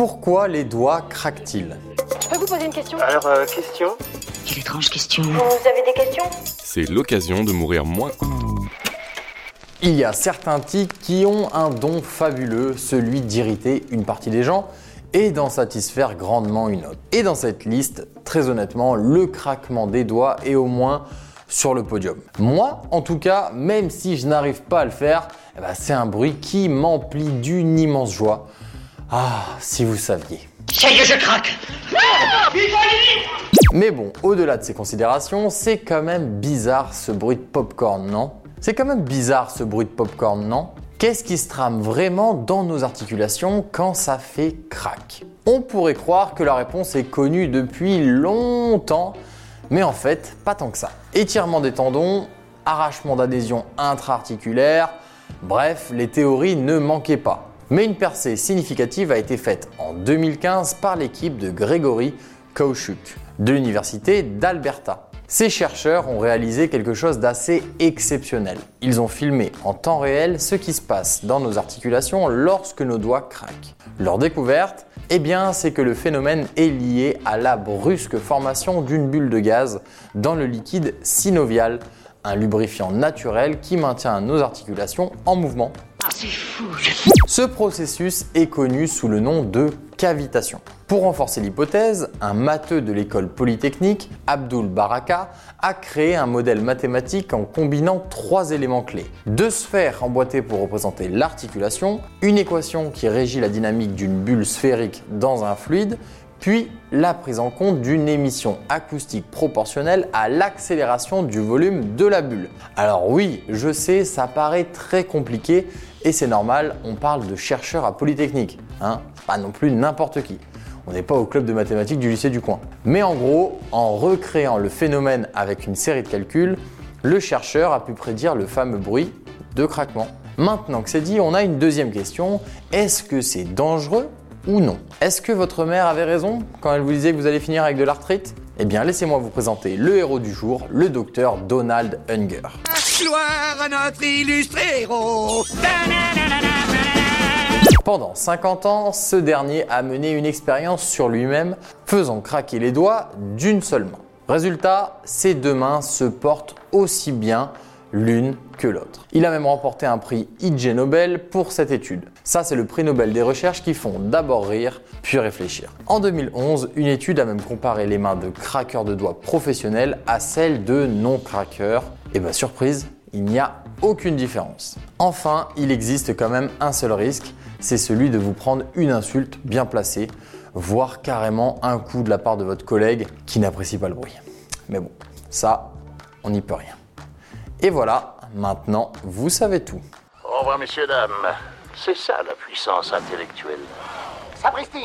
Pourquoi les doigts craquent-ils? Je peux vous poser une question? Alors, euh, question? Quelle étrange question. Vous avez des questions? C'est l'occasion de mourir moins. Il y a certains tics qui ont un don fabuleux, celui d'irriter une partie des gens et d'en satisfaire grandement une autre. Et dans cette liste, très honnêtement, le craquement des doigts est au moins sur le podium. Moi, en tout cas, même si je n'arrive pas à le faire, eh ben, c'est un bruit qui m'emplit d'une immense joie. Ah, si vous saviez. Ça y est, je craque. Mais bon, au-delà de ces considérations, c'est quand même bizarre ce bruit de popcorn, non? C'est quand même bizarre ce bruit de popcorn, non? Qu'est-ce qui se trame vraiment dans nos articulations quand ça fait crack On pourrait croire que la réponse est connue depuis longtemps, mais en fait, pas tant que ça. Étirement des tendons, arrachement d'adhésion intra-articulaire, bref, les théories ne manquaient pas. Mais une percée significative a été faite en 2015 par l'équipe de Gregory Kauchuk de l'université d'Alberta. Ces chercheurs ont réalisé quelque chose d'assez exceptionnel. Ils ont filmé en temps réel ce qui se passe dans nos articulations lorsque nos doigts craquent. Leur découverte, eh bien, c'est que le phénomène est lié à la brusque formation d'une bulle de gaz dans le liquide synovial, un lubrifiant naturel qui maintient nos articulations en mouvement. Ce processus est connu sous le nom de cavitation. Pour renforcer l'hypothèse, un matheux de l'école polytechnique, Abdul Baraka, a créé un modèle mathématique en combinant trois éléments clés. Deux sphères emboîtées pour représenter l'articulation, une équation qui régit la dynamique d'une bulle sphérique dans un fluide, puis la prise en compte d'une émission acoustique proportionnelle à l'accélération du volume de la bulle. Alors oui, je sais, ça paraît très compliqué et c'est normal, on parle de chercheurs à Polytechnique, hein, pas non plus n'importe qui. On n'est pas au club de mathématiques du lycée du coin. Mais en gros, en recréant le phénomène avec une série de calculs, le chercheur a pu prédire le fameux bruit de craquement. Maintenant que c'est dit, on a une deuxième question. Est-ce que c'est dangereux ou non? Est-ce que votre mère avait raison quand elle vous disait que vous allez finir avec de l'arthrite? Eh bien, laissez-moi vous présenter le héros du jour, le docteur Donald Unger. Gloire à notre illustre héros Pendant 50 ans, ce dernier a mené une expérience sur lui-même, faisant craquer les doigts d'une seule main. Résultat, ses deux mains se portent aussi bien l'une que l'autre. Il a même remporté un prix IG Nobel pour cette étude. Ça, c'est le prix Nobel des recherches qui font d'abord rire, puis réfléchir. En 2011, une étude a même comparé les mains de craqueurs de doigts professionnels à celles de non-craqueurs. Et bah surprise, il n'y a aucune différence. Enfin, il existe quand même un seul risque, c'est celui de vous prendre une insulte bien placée, voire carrément un coup de la part de votre collègue qui n'apprécie pas le bruit. Mais bon, ça, on n'y peut rien. Et voilà, maintenant, vous savez tout. Au revoir, messieurs, dames. C'est ça la puissance intellectuelle. Sapristi